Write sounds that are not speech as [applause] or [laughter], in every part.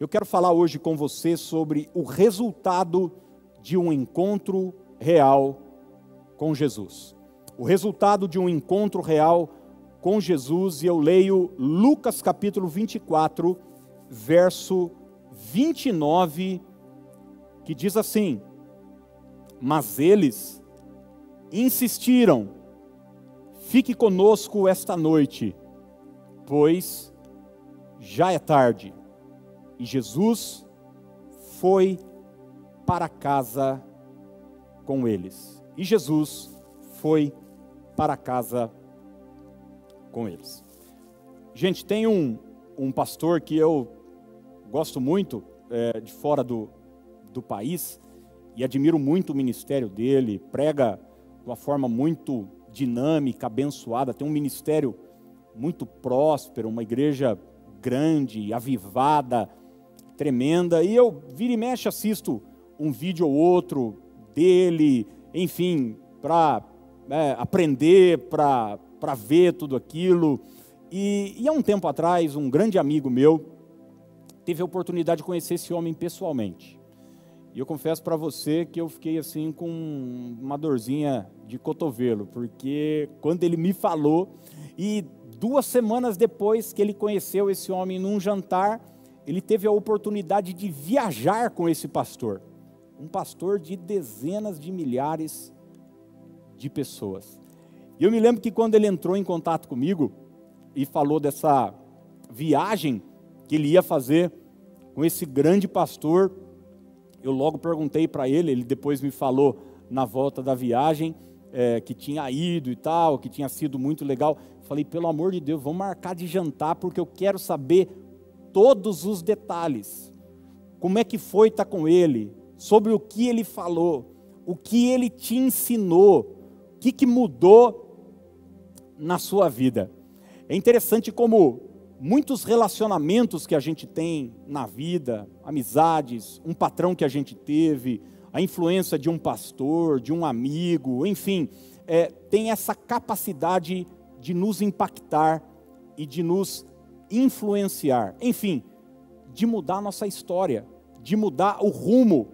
Eu quero falar hoje com você sobre o resultado de um encontro real com Jesus. O resultado de um encontro real com Jesus, e eu leio Lucas capítulo 24, verso 29, que diz assim: Mas eles insistiram, fique conosco esta noite, pois já é tarde. E Jesus foi para casa com eles. E Jesus foi para casa com eles. Gente, tem um, um pastor que eu gosto muito, é, de fora do, do país, e admiro muito o ministério dele, prega de uma forma muito dinâmica, abençoada, tem um ministério muito próspero, uma igreja grande, avivada, tremenda. E eu vira e mexe assisto um vídeo ou outro dele, enfim, para é, aprender, para ver tudo aquilo. E, e há um tempo atrás, um grande amigo meu teve a oportunidade de conhecer esse homem pessoalmente. E eu confesso para você que eu fiquei assim com uma dorzinha de cotovelo, porque quando ele me falou, e duas semanas depois que ele conheceu esse homem num jantar, ele teve a oportunidade de viajar com esse pastor, um pastor de dezenas de milhares de pessoas. E eu me lembro que quando ele entrou em contato comigo e falou dessa viagem que ele ia fazer com esse grande pastor, eu logo perguntei para ele, ele depois me falou na volta da viagem é, que tinha ido e tal, que tinha sido muito legal. Falei, pelo amor de Deus, vamos marcar de jantar, porque eu quero saber todos os detalhes. Como é que foi estar com ele? Sobre o que ele falou? O que ele te ensinou? O que, que mudou na sua vida? É interessante como muitos relacionamentos que a gente tem na vida, amizades, um patrão que a gente teve, a influência de um pastor, de um amigo, enfim, é, tem essa capacidade de nos impactar e de nos influenciar, enfim, de mudar a nossa história, de mudar o rumo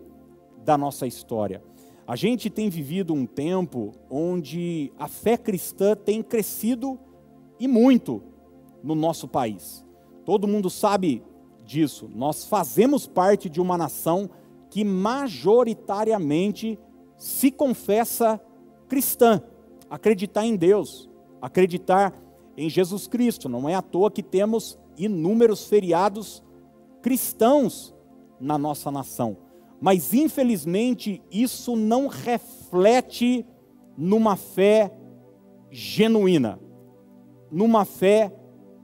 da nossa história. A gente tem vivido um tempo onde a fé cristã tem crescido e muito no nosso país. Todo mundo sabe disso. Nós fazemos parte de uma nação que majoritariamente se confessa cristã, acreditar em Deus, acreditar em Jesus Cristo. Não é à toa que temos inúmeros feriados cristãos na nossa nação. Mas infelizmente isso não reflete numa fé genuína, numa fé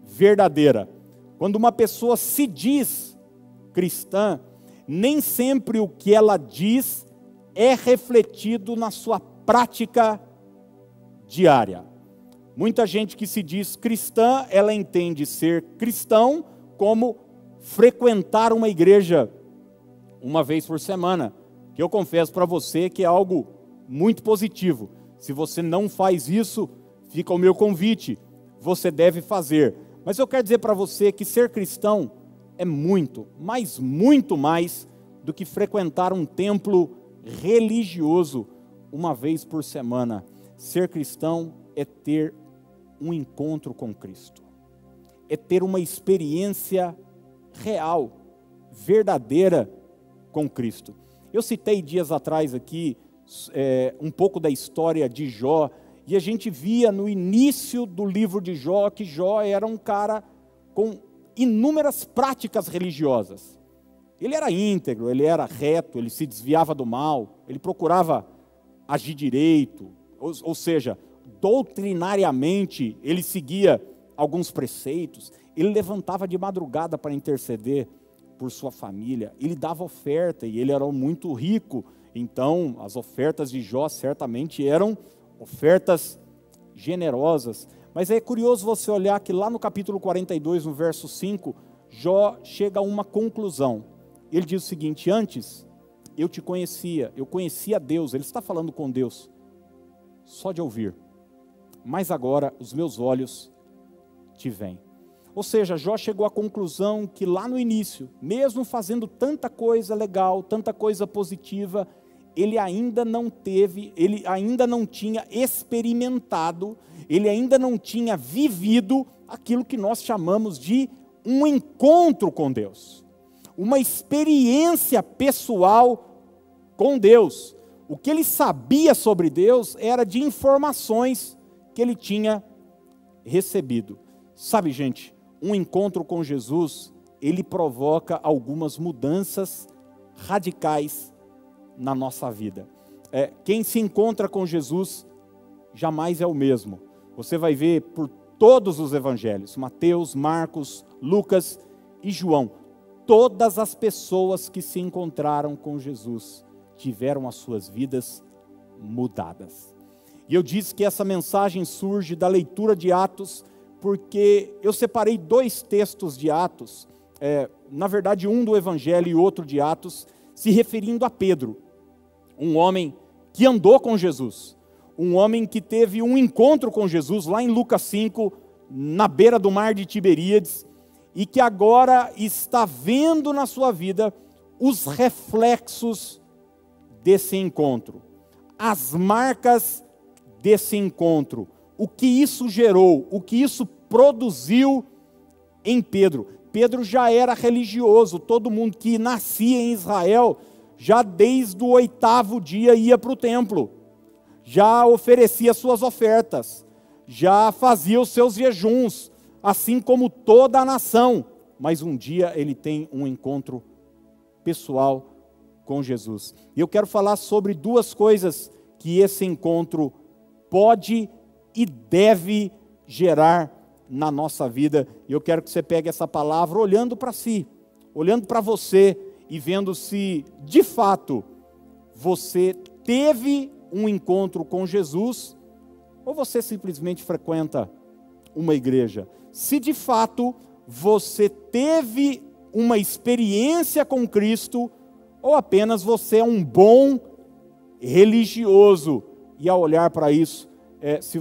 verdadeira. Quando uma pessoa se diz cristã, nem sempre o que ela diz é refletido na sua prática diária. Muita gente que se diz cristã, ela entende ser cristão como frequentar uma igreja uma vez por semana, que eu confesso para você que é algo muito positivo. Se você não faz isso, fica o meu convite, você deve fazer. Mas eu quero dizer para você que ser cristão é muito, mas muito mais do que frequentar um templo religioso uma vez por semana. Ser cristão é ter um encontro com Cristo, é ter uma experiência real, verdadeira com Cristo. Eu citei dias atrás aqui é, um pouco da história de Jó, e a gente via no início do livro de Jó que Jó era um cara com inúmeras práticas religiosas. Ele era íntegro, ele era reto, ele se desviava do mal, ele procurava agir direito, ou, ou seja, doutrinariamente ele seguia alguns preceitos, ele levantava de madrugada para interceder por sua família, ele dava oferta e ele era muito rico, então as ofertas de Jó certamente eram ofertas generosas. Mas é curioso você olhar que lá no capítulo 42, no verso 5, Jó chega a uma conclusão. Ele diz o seguinte: Antes eu te conhecia, eu conhecia Deus, ele está falando com Deus, só de ouvir mas agora os meus olhos te veem. Ou seja, Jó chegou à conclusão que lá no início, mesmo fazendo tanta coisa legal, tanta coisa positiva, ele ainda não teve, ele ainda não tinha experimentado, ele ainda não tinha vivido aquilo que nós chamamos de um encontro com Deus, uma experiência pessoal com Deus. O que ele sabia sobre Deus era de informações que ele tinha recebido. Sabe, gente, um encontro com Jesus, ele provoca algumas mudanças radicais na nossa vida. É, quem se encontra com Jesus jamais é o mesmo. Você vai ver por todos os evangelhos, Mateus, Marcos, Lucas e João, todas as pessoas que se encontraram com Jesus tiveram as suas vidas mudadas. E eu disse que essa mensagem surge da leitura de Atos, porque eu separei dois textos de Atos, é, na verdade, um do Evangelho e outro de Atos, se referindo a Pedro, um homem que andou com Jesus, um homem que teve um encontro com Jesus lá em Lucas 5, na beira do mar de Tiberíades, e que agora está vendo na sua vida os reflexos desse encontro, as marcas desse encontro, o que isso gerou, o que isso produziu em Pedro. Pedro já era religioso, todo mundo que nascia em Israel, já desde o oitavo dia ia para o templo, já oferecia suas ofertas, já fazia os seus jejuns, assim como toda a nação. Mas um dia ele tem um encontro pessoal com Jesus. E eu quero falar sobre duas coisas que esse encontro pode e deve gerar na nossa vida. E eu quero que você pegue essa palavra olhando para si, olhando para você e vendo se de fato você teve um encontro com Jesus ou você simplesmente frequenta uma igreja. Se de fato você teve uma experiência com Cristo, ou apenas você é um bom religioso e ao olhar para isso, é, se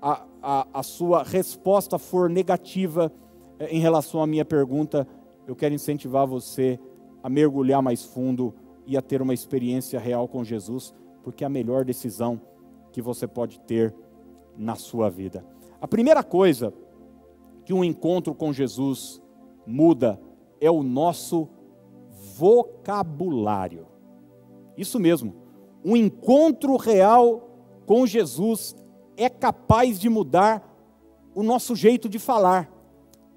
a, a, a, sua resposta for negativa é, em relação à minha pergunta, eu quero incentivar você a mergulhar mais fundo e a ter uma experiência real com Jesus, porque é a melhor decisão que você pode ter na sua vida. A primeira coisa que um encontro com Jesus muda é o nosso vocabulário. Isso mesmo, um encontro real com Jesus é capaz de mudar o nosso jeito de falar,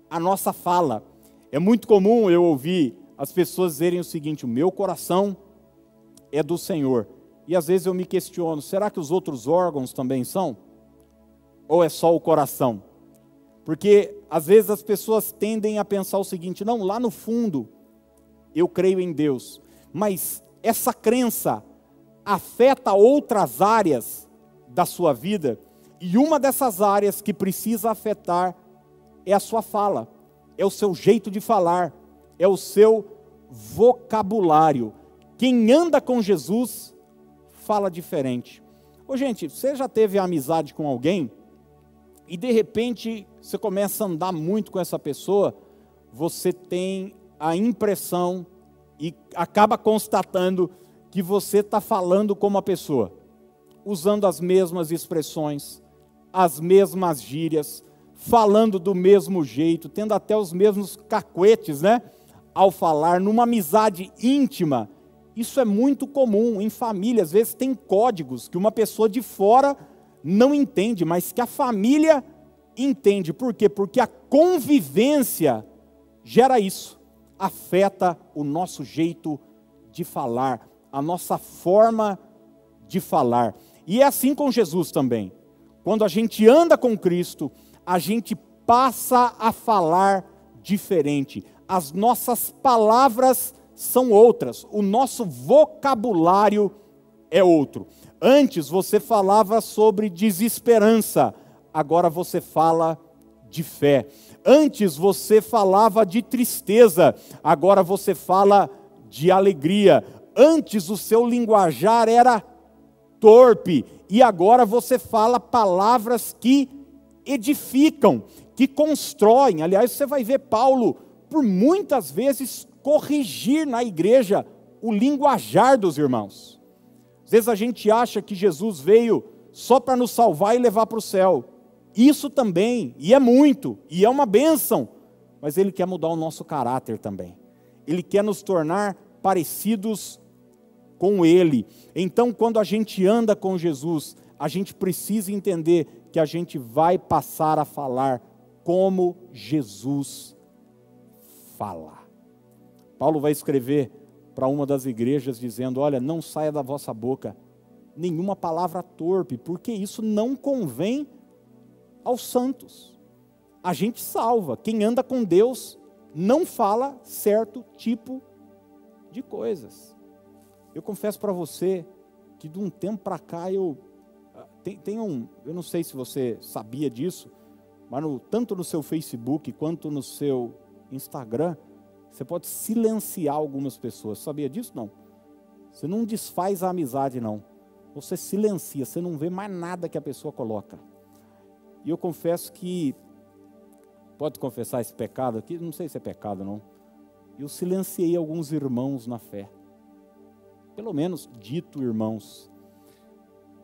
a nossa fala. É muito comum eu ouvir as pessoas dizerem o seguinte: o meu coração é do Senhor. E às vezes eu me questiono: será que os outros órgãos também são? Ou é só o coração? Porque às vezes as pessoas tendem a pensar o seguinte: não, lá no fundo eu creio em Deus, mas essa crença afeta outras áreas da sua vida, e uma dessas áreas que precisa afetar é a sua fala, é o seu jeito de falar, é o seu vocabulário. Quem anda com Jesus fala diferente. Ô, gente, você já teve amizade com alguém e de repente você começa a andar muito com essa pessoa, você tem a impressão e acaba constatando que você está falando como a pessoa, usando as mesmas expressões, as mesmas gírias, falando do mesmo jeito, tendo até os mesmos cacuetes, né? Ao falar, numa amizade íntima. Isso é muito comum em família. Às vezes tem códigos que uma pessoa de fora não entende, mas que a família entende. Por quê? Porque a convivência gera isso afeta o nosso jeito de falar, a nossa forma de falar. E é assim com Jesus também. Quando a gente anda com Cristo, a gente passa a falar diferente. As nossas palavras são outras, o nosso vocabulário é outro. Antes você falava sobre desesperança, agora você fala de fé. Antes você falava de tristeza, agora você fala de alegria. Antes o seu linguajar era torpe e agora você fala palavras que edificam, que constroem. Aliás, você vai ver Paulo, por muitas vezes, corrigir na igreja o linguajar dos irmãos. Às vezes a gente acha que Jesus veio só para nos salvar e levar para o céu. Isso também, e é muito, e é uma bênção, mas Ele quer mudar o nosso caráter também. Ele quer nos tornar parecidos com Ele. Então, quando a gente anda com Jesus, a gente precisa entender que a gente vai passar a falar como Jesus fala. Paulo vai escrever para uma das igrejas dizendo: Olha, não saia da vossa boca nenhuma palavra torpe, porque isso não convém aos santos. A gente salva. Quem anda com Deus não fala certo tipo de coisas. Eu confesso para você que de um tempo para cá eu ah, tem, tem, um, eu não sei se você sabia disso, mas no, tanto no seu Facebook quanto no seu Instagram, você pode silenciar algumas pessoas. Sabia disso? Não. Você não desfaz a amizade, não. Você silencia, você não vê mais nada que a pessoa coloca. E eu confesso que, pode confessar esse pecado aqui? Não sei se é pecado, não. Eu silenciei alguns irmãos na fé. Pelo menos dito irmãos.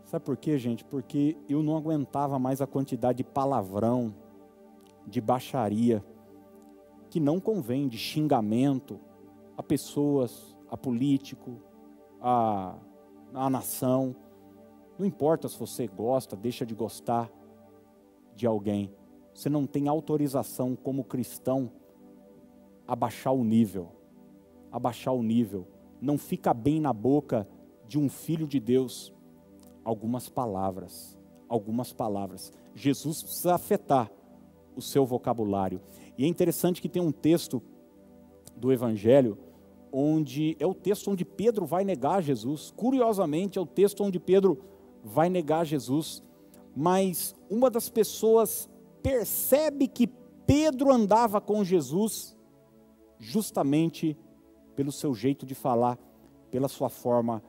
Sabe por quê, gente? Porque eu não aguentava mais a quantidade de palavrão, de baixaria, que não convém, de xingamento a pessoas, a político, a, a nação. Não importa se você gosta, deixa de gostar de alguém. Você não tem autorização como cristão a baixar o nível. A baixar o nível. Não fica bem na boca de um filho de Deus algumas palavras. Algumas palavras. Jesus precisa afetar o seu vocabulário. E é interessante que tem um texto do Evangelho onde é o texto onde Pedro vai negar Jesus. Curiosamente, é o texto onde Pedro vai negar Jesus mas uma das pessoas percebe que Pedro andava com Jesus justamente pelo seu jeito de falar, pela sua forma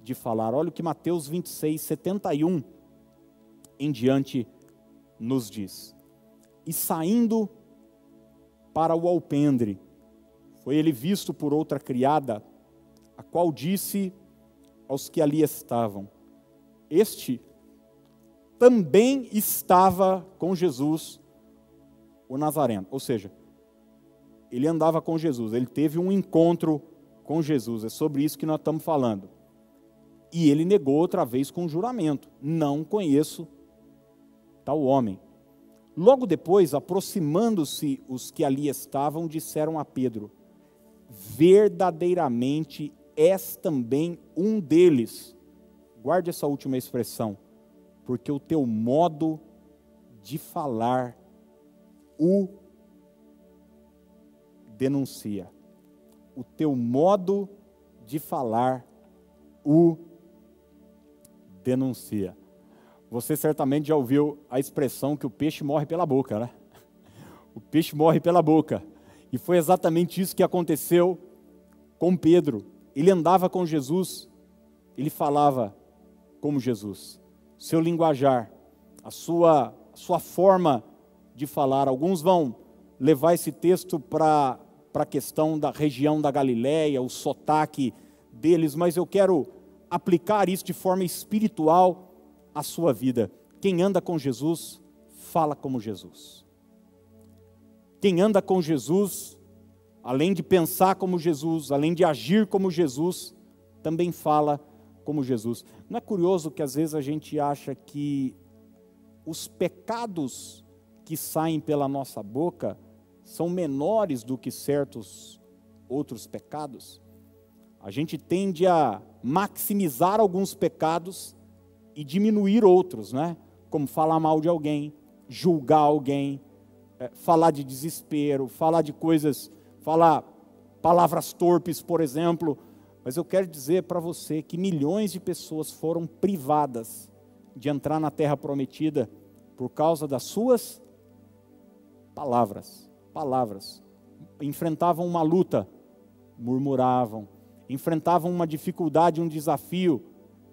de falar. Olha o que Mateus 26, 71 em diante nos diz. E saindo para o alpendre, foi ele visto por outra criada, a qual disse aos que ali estavam: Este também estava com Jesus o Nazareno. Ou seja, ele andava com Jesus, ele teve um encontro com Jesus. É sobre isso que nós estamos falando. E ele negou outra vez com juramento: Não conheço tal homem. Logo depois, aproximando-se os que ali estavam, disseram a Pedro: Verdadeiramente és também um deles. Guarde essa última expressão porque o teu modo de falar o denuncia. O teu modo de falar o denuncia. Você certamente já ouviu a expressão que o peixe morre pela boca, né? O peixe morre pela boca. E foi exatamente isso que aconteceu com Pedro. Ele andava com Jesus, ele falava como Jesus seu linguajar, a sua, a sua forma de falar. Alguns vão levar esse texto para a questão da região da Galiléia, o sotaque deles, mas eu quero aplicar isso de forma espiritual à sua vida. Quem anda com Jesus, fala como Jesus. Quem anda com Jesus, além de pensar como Jesus, além de agir como Jesus, também fala como Jesus. Não é curioso que às vezes a gente acha que os pecados que saem pela nossa boca são menores do que certos outros pecados? A gente tende a maximizar alguns pecados e diminuir outros, né? Como falar mal de alguém, julgar alguém, é, falar de desespero, falar de coisas, falar palavras torpes, por exemplo, mas eu quero dizer para você que milhões de pessoas foram privadas de entrar na terra prometida por causa das suas palavras. Palavras. Enfrentavam uma luta, murmuravam. Enfrentavam uma dificuldade, um desafio,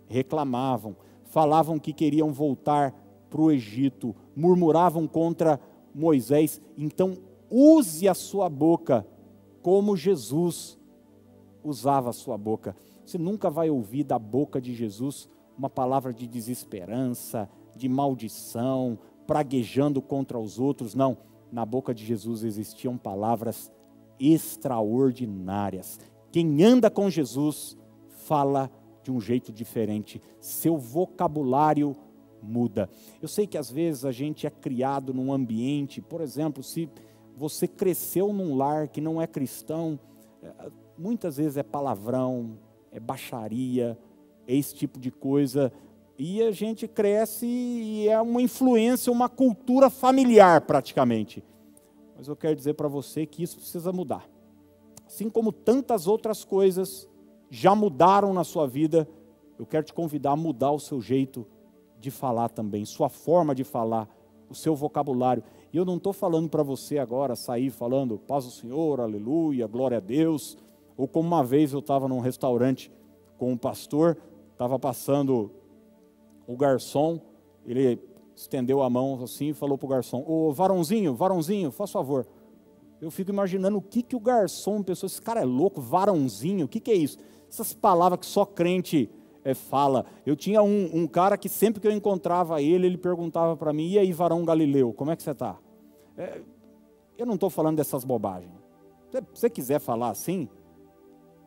reclamavam. Falavam que queriam voltar para o Egito, murmuravam contra Moisés. Então, use a sua boca como Jesus usava a sua boca. Você nunca vai ouvir da boca de Jesus uma palavra de desesperança, de maldição, praguejando contra os outros. Não. Na boca de Jesus existiam palavras extraordinárias. Quem anda com Jesus fala de um jeito diferente. Seu vocabulário muda. Eu sei que às vezes a gente é criado num ambiente, por exemplo, se você cresceu num lar que não é cristão, é, muitas vezes é palavrão, é baixaria, é esse tipo de coisa. E a gente cresce e é uma influência, uma cultura familiar praticamente. Mas eu quero dizer para você que isso precisa mudar. Assim como tantas outras coisas já mudaram na sua vida, eu quero te convidar a mudar o seu jeito de falar também, sua forma de falar, o seu vocabulário. E eu não estou falando para você agora sair falando paz do Senhor, aleluia, glória a Deus. Ou como uma vez eu estava num restaurante com um pastor, estava passando o garçom, ele estendeu a mão assim e falou para o garçom: Ô varãozinho, varãozinho, faz favor. Eu fico imaginando o que, que o garçom pensou: esse cara é louco, varãozinho, o que, que é isso? Essas palavras que só crente é, fala. Eu tinha um, um, cara que sempre que eu encontrava ele, ele perguntava para mim: e aí, varão Galileu, como é que você está? É, eu não estou falando dessas bobagens. Se você quiser falar assim,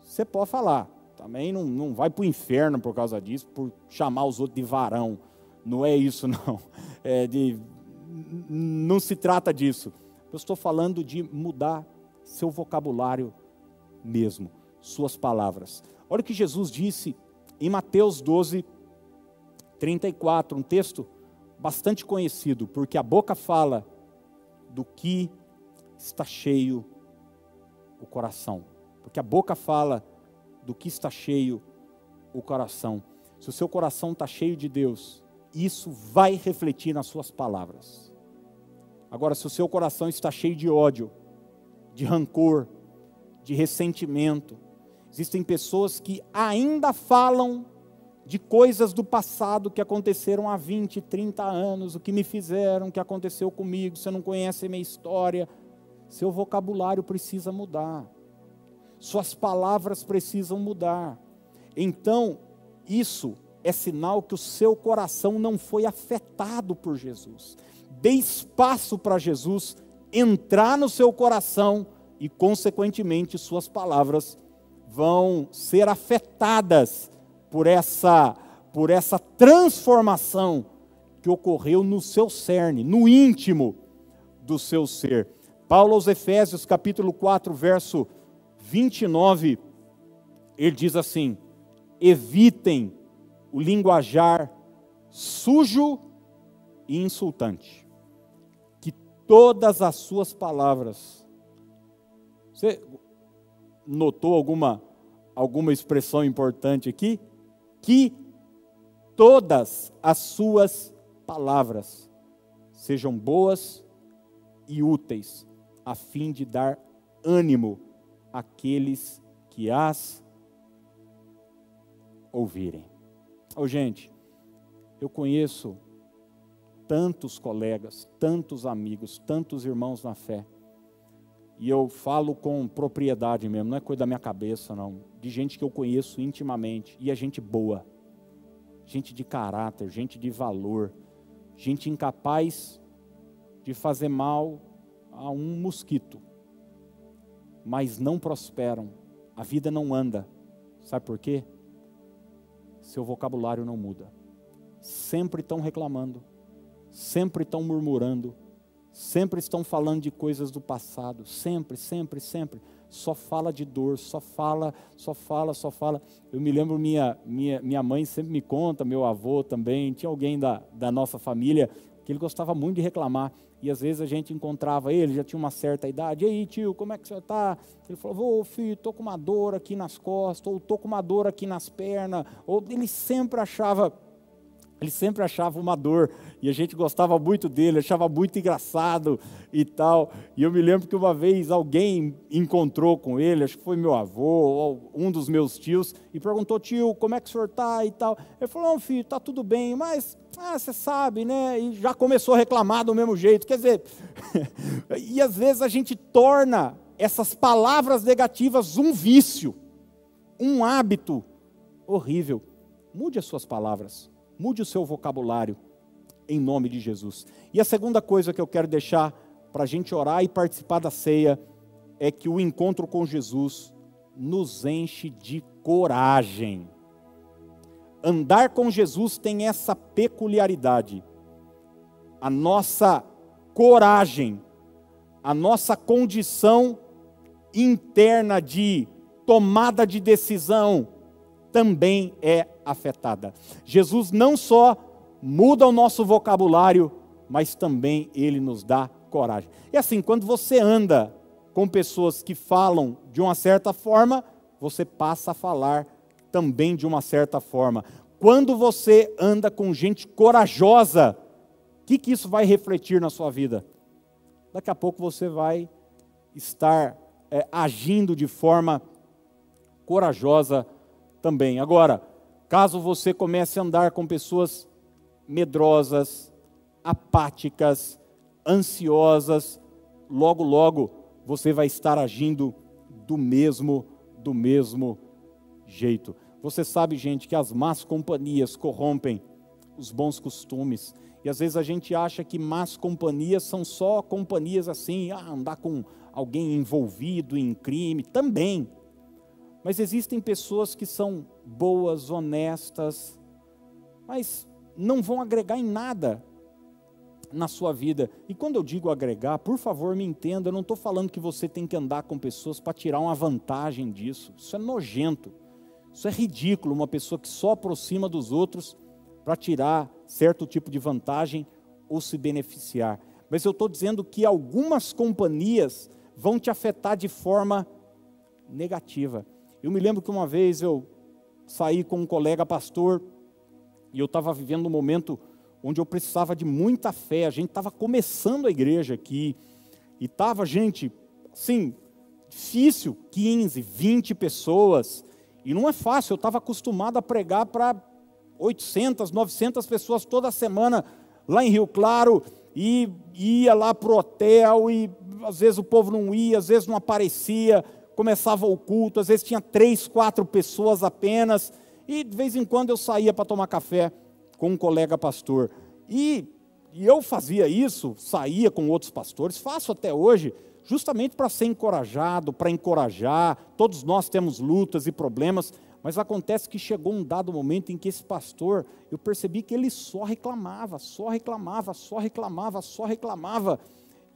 você pode falar. Também não, não vai para o inferno por causa disso, por chamar os outros de varão. Não é isso, [laughs] não. É de, não se trata disso. Eu estou falando de mudar seu vocabulário mesmo, suas palavras. Olha o que Jesus disse em Mateus 12, 34, um texto bastante conhecido, porque a boca fala do que está cheio o coração. Porque a boca fala do que está cheio o coração. Se o seu coração está cheio de Deus, isso vai refletir nas suas palavras. Agora, se o seu coração está cheio de ódio, de rancor, de ressentimento, existem pessoas que ainda falam de coisas do passado que aconteceram há 20, 30 anos, o que me fizeram, o que aconteceu comigo, você não conhece a minha história. Seu vocabulário precisa mudar suas palavras precisam mudar. Então, isso é sinal que o seu coração não foi afetado por Jesus. Dê espaço para Jesus entrar no seu coração e, consequentemente, suas palavras vão ser afetadas por essa, por essa transformação que ocorreu no seu cerne, no íntimo do seu ser. Paulo aos Efésios, capítulo 4, verso 29, ele diz assim: evitem o linguajar sujo e insultante, que todas as suas palavras. Você notou alguma alguma expressão importante aqui? Que todas as suas palavras sejam boas e úteis, a fim de dar ânimo aqueles que as ouvirem. Oh, gente, eu conheço tantos colegas, tantos amigos, tantos irmãos na fé. E eu falo com propriedade mesmo, não é coisa da minha cabeça, não. De gente que eu conheço intimamente. E é gente boa. Gente de caráter, gente de valor. Gente incapaz de fazer mal a um mosquito mas não prosperam, a vida não anda. Sabe por quê? Seu vocabulário não muda. Sempre estão reclamando, sempre estão murmurando, sempre estão falando de coisas do passado, sempre, sempre, sempre. Só fala de dor, só fala, só fala, só fala. Eu me lembro, minha, minha, minha mãe sempre me conta, meu avô também, tinha alguém da, da nossa família que ele gostava muito de reclamar. E às vezes a gente encontrava ele, já tinha uma certa idade. E aí, tio, como é que você está? Ele falou: Ô filho, estou com uma dor aqui nas costas, ou estou com uma dor aqui nas pernas. Ou ele sempre achava Ele sempre achava uma dor e a gente gostava muito dele, achava muito engraçado e tal. E eu me lembro que uma vez alguém encontrou com ele, acho que foi meu avô ou um dos meus tios, e perguntou: tio, como é que o senhor está e tal. Ele falou: não, filho, está tudo bem, mas ah, você sabe, né? E já começou a reclamar do mesmo jeito. Quer dizer, [laughs] e às vezes a gente torna essas palavras negativas um vício, um hábito horrível. Mude as suas palavras Mude o seu vocabulário, em nome de Jesus. E a segunda coisa que eu quero deixar para a gente orar e participar da ceia é que o encontro com Jesus nos enche de coragem. Andar com Jesus tem essa peculiaridade. A nossa coragem, a nossa condição interna de tomada de decisão também é afetada. Jesus não só muda o nosso vocabulário, mas também ele nos dá coragem. E assim, quando você anda com pessoas que falam de uma certa forma, você passa a falar também de uma certa forma. Quando você anda com gente corajosa, o que, que isso vai refletir na sua vida? Daqui a pouco você vai estar é, agindo de forma corajosa também. Agora, Caso você comece a andar com pessoas medrosas, apáticas, ansiosas, logo logo você vai estar agindo do mesmo do mesmo jeito. Você sabe, gente, que as más companhias corrompem os bons costumes. E às vezes a gente acha que más companhias são só companhias assim, ah, andar com alguém envolvido em crime, também. Mas existem pessoas que são boas, honestas, mas não vão agregar em nada na sua vida. E quando eu digo agregar, por favor me entenda, eu não estou falando que você tem que andar com pessoas para tirar uma vantagem disso. Isso é nojento. Isso é ridículo, uma pessoa que só aproxima dos outros para tirar certo tipo de vantagem ou se beneficiar. Mas eu estou dizendo que algumas companhias vão te afetar de forma negativa. Eu me lembro que uma vez eu saí com um colega pastor e eu estava vivendo um momento onde eu precisava de muita fé. A gente estava começando a igreja aqui e estava, gente, assim, difícil 15, 20 pessoas. E não é fácil, eu estava acostumado a pregar para 800, 900 pessoas toda semana lá em Rio Claro e ia lá para o hotel e às vezes o povo não ia, às vezes não aparecia começava o culto, às vezes tinha três, quatro pessoas apenas, e de vez em quando eu saía para tomar café com um colega pastor. E, e eu fazia isso, saía com outros pastores, faço até hoje, justamente para ser encorajado, para encorajar. Todos nós temos lutas e problemas, mas acontece que chegou um dado momento em que esse pastor, eu percebi que ele só reclamava, só reclamava, só reclamava, só reclamava.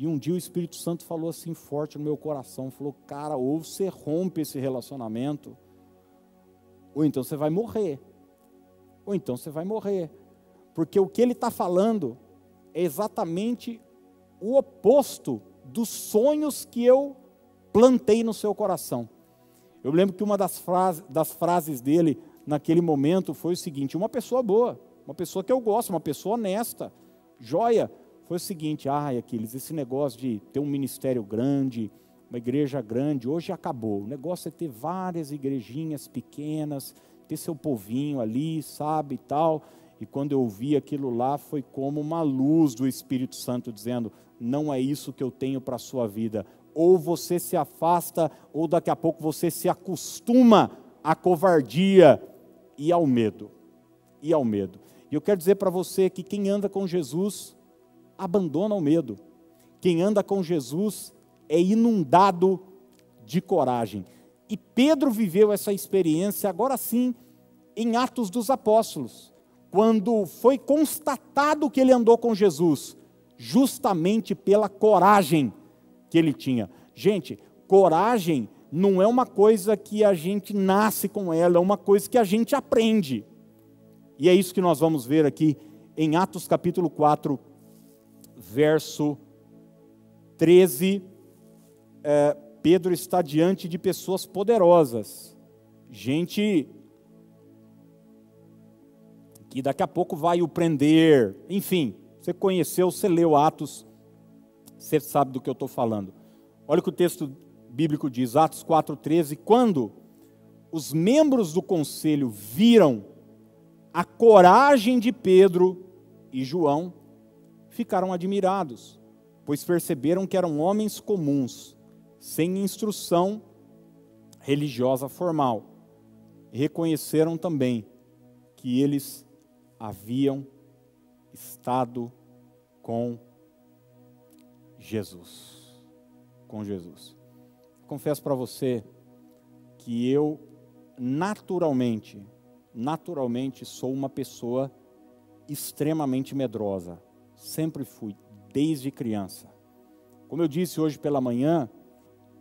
E um dia o Espírito Santo falou assim forte no meu coração, falou: "Cara, ou você rompe esse relacionamento, ou então você vai morrer. Ou então você vai morrer. Porque o que ele está falando é exatamente o oposto dos sonhos que eu plantei no seu coração. Eu lembro que uma das, frase, das frases dele naquele momento foi o seguinte: uma pessoa boa, uma pessoa que eu gosto, uma pessoa honesta, joia, foi o seguinte: ai, Aquiles, esse negócio de ter um ministério grande, uma igreja grande, hoje acabou. O negócio é ter várias igrejinhas pequenas, ter seu povinho ali, sabe, e tal. E quando eu ouvi aquilo lá, foi como uma luz do Espírito Santo dizendo: não é isso que eu tenho para a sua vida. Ou você se afasta, ou daqui a pouco você se acostuma à covardia e ao medo. E ao medo. E eu quero dizer para você que quem anda com Jesus abandona o medo. Quem anda com Jesus é inundado de coragem. E Pedro viveu essa experiência agora sim em Atos dos Apóstolos, quando foi constatado que ele andou com Jesus, justamente pela coragem que ele tinha. Gente, coragem não é uma coisa que a gente nasce com ela, é uma coisa que a gente aprende. E é isso que nós vamos ver aqui em Atos capítulo 4, verso 13, é, Pedro está diante de pessoas poderosas, gente que daqui a pouco vai o prender. Enfim, você conheceu, você leu Atos, você sabe do que eu estou falando. Olha o que o texto bíblico diz, Atos 4,13. Quando os membros do conselho viram a coragem de Pedro e João, ficaram admirados, pois perceberam que eram homens comuns, sem instrução religiosa formal. reconheceram também que eles haviam estado com Jesus. Com Jesus. Confesso para você que eu naturalmente, naturalmente sou uma pessoa extremamente medrosa. Sempre fui, desde criança. Como eu disse hoje pela manhã,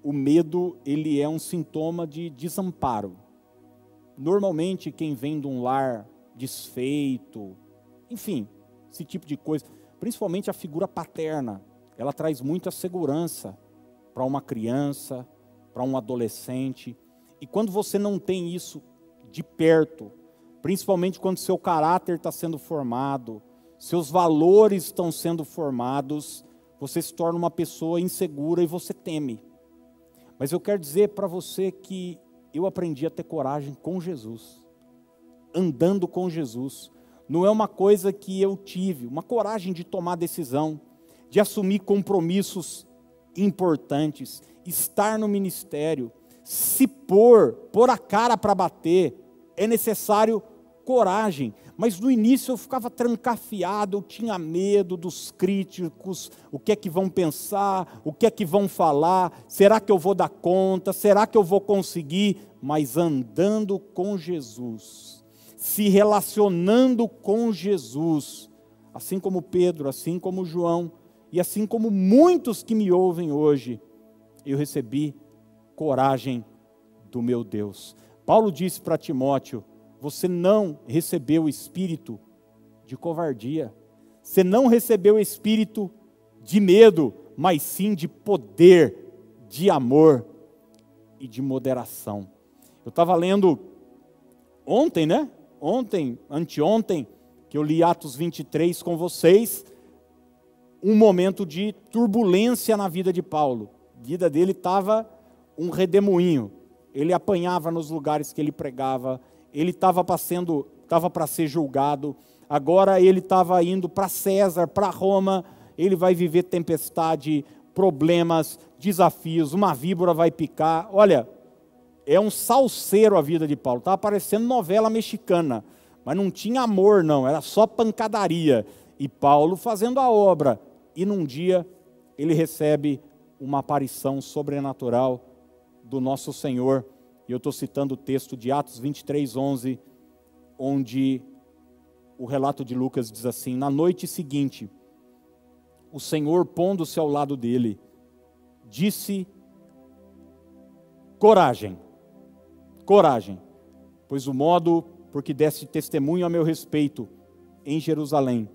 o medo ele é um sintoma de desamparo. Normalmente quem vem de um lar desfeito, enfim, esse tipo de coisa, principalmente a figura paterna, ela traz muita segurança para uma criança, para um adolescente. E quando você não tem isso de perto, principalmente quando seu caráter está sendo formado, seus valores estão sendo formados, você se torna uma pessoa insegura e você teme. Mas eu quero dizer para você que eu aprendi a ter coragem com Jesus andando com Jesus. Não é uma coisa que eu tive, uma coragem de tomar decisão, de assumir compromissos importantes, estar no ministério, se pôr, pôr a cara para bater, é necessário coragem. Mas no início eu ficava trancafiado, eu tinha medo dos críticos, o que é que vão pensar, o que é que vão falar, será que eu vou dar conta, será que eu vou conseguir? Mas andando com Jesus, se relacionando com Jesus, assim como Pedro, assim como João e assim como muitos que me ouvem hoje, eu recebi coragem do meu Deus. Paulo disse para Timóteo: você não recebeu o espírito de covardia, você não recebeu o espírito de medo, mas sim de poder, de amor e de moderação. Eu estava lendo ontem, né? ontem, anteontem, que eu li Atos 23 com vocês, um momento de turbulência na vida de Paulo. A vida dele estava um redemoinho. Ele apanhava nos lugares que ele pregava, ele estava passando, estava para ser julgado. Agora ele estava indo para César, para Roma. Ele vai viver tempestade, problemas, desafios. Uma víbora vai picar. Olha, é um salseiro a vida de Paulo. Estava parecendo novela mexicana, mas não tinha amor, não, era só pancadaria. E Paulo fazendo a obra. E num dia ele recebe uma aparição sobrenatural do nosso Senhor. E eu estou citando o texto de Atos 23, 11, onde o relato de Lucas diz assim: Na noite seguinte, o Senhor, pondo-se ao lado dele, disse: Coragem coragem, pois o modo por que deste testemunho a meu respeito em Jerusalém,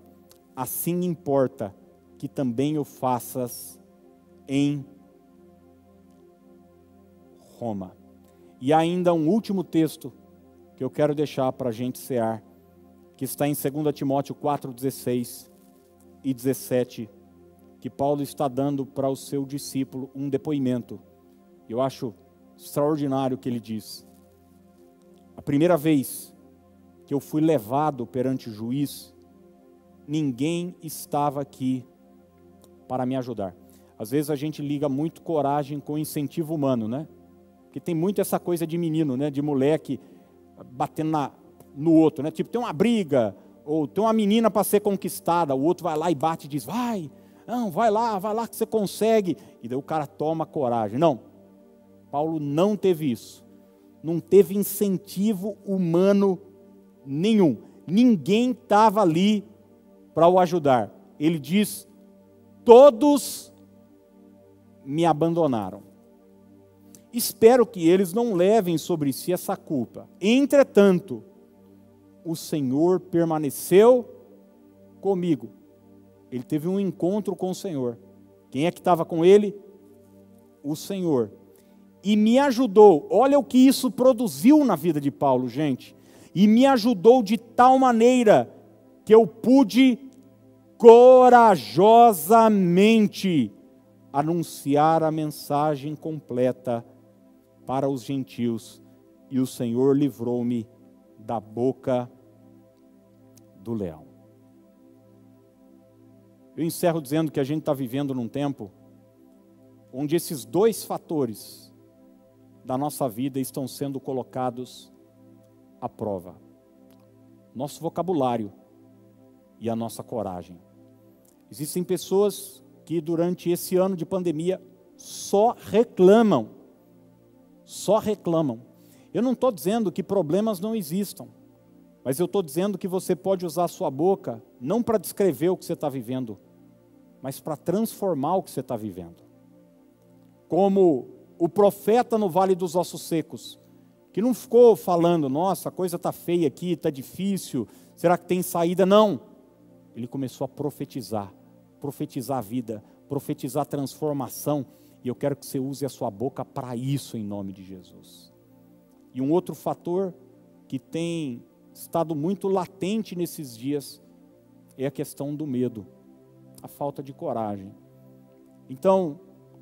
assim importa que também o faças em Roma. E ainda um último texto que eu quero deixar para a gente cear, que está em 2 Timóteo 4, 16 e 17, que Paulo está dando para o seu discípulo um depoimento. Eu acho extraordinário o que ele diz. A primeira vez que eu fui levado perante o juiz, ninguém estava aqui para me ajudar. Às vezes a gente liga muito coragem com incentivo humano, né? Porque tem muito essa coisa de menino, né? De moleque batendo na, no outro, né? Tipo, tem uma briga, ou tem uma menina para ser conquistada, o outro vai lá e bate e diz: vai, não, vai lá, vai lá que você consegue. E daí o cara toma coragem. Não, Paulo não teve isso não teve incentivo humano nenhum. Ninguém estava ali para o ajudar. Ele diz: todos me abandonaram. Espero que eles não levem sobre si essa culpa. Entretanto, o Senhor permaneceu comigo. Ele teve um encontro com o Senhor. Quem é que estava com ele? O Senhor e me ajudou. Olha o que isso produziu na vida de Paulo, gente. e me ajudou de tal maneira que eu pude corajosamente anunciar a mensagem completa para os gentios, e o Senhor livrou-me da boca do leão. Eu encerro dizendo que a gente está vivendo num tempo onde esses dois fatores da nossa vida estão sendo colocados à prova: nosso vocabulário e a nossa coragem. Existem pessoas que durante esse ano de pandemia só reclamam, só reclamam. Eu não estou dizendo que problemas não existam, mas eu estou dizendo que você pode usar a sua boca não para descrever o que você está vivendo, mas para transformar o que você está vivendo. Como o profeta no Vale dos Ossos Secos, que não ficou falando, nossa, a coisa está feia aqui, está difícil, será que tem saída? Não. Ele começou a profetizar, profetizar a vida, profetizar a transformação, e eu quero que você use a sua boca para isso em nome de Jesus. E um outro fator que tem estado muito latente nesses dias é a questão do medo, a falta de coragem. Então,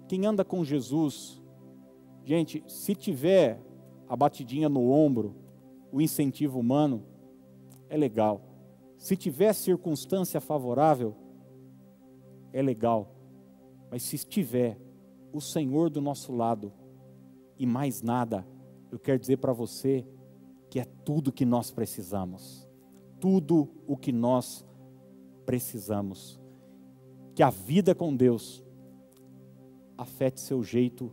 quem anda com Jesus, gente, se tiver a batidinha no ombro, o incentivo humano, é legal. Se tiver circunstância favorável, é legal. Mas se estiver o Senhor do nosso lado e mais nada, eu quero dizer para você que é tudo que nós precisamos. Tudo o que nós precisamos. Que a vida com Deus afete seu jeito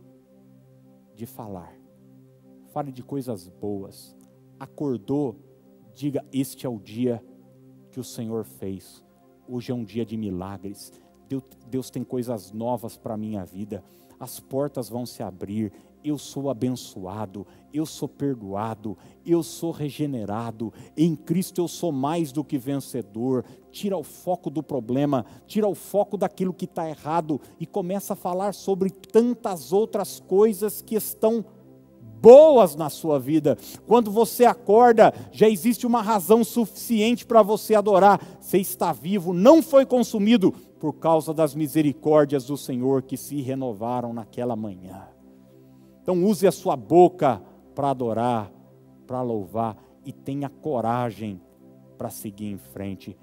de falar. Fale de coisas boas. Acordou, diga: Este é o dia que o Senhor fez. Hoje é um dia de milagres. Deus, tem coisas novas para a minha vida. As portas vão se abrir. Eu sou abençoado, eu sou perdoado, eu sou regenerado. Em Cristo eu sou mais do que vencedor. Tira o foco do problema, tira o foco daquilo que está errado e começa a falar sobre tantas outras coisas que estão boas na sua vida. Quando você acorda, já existe uma razão suficiente para você adorar. Você está vivo, não foi consumido por causa das misericórdias do Senhor que se renovaram naquela manhã. Então use a sua boca para adorar, para louvar e tenha coragem para seguir em frente.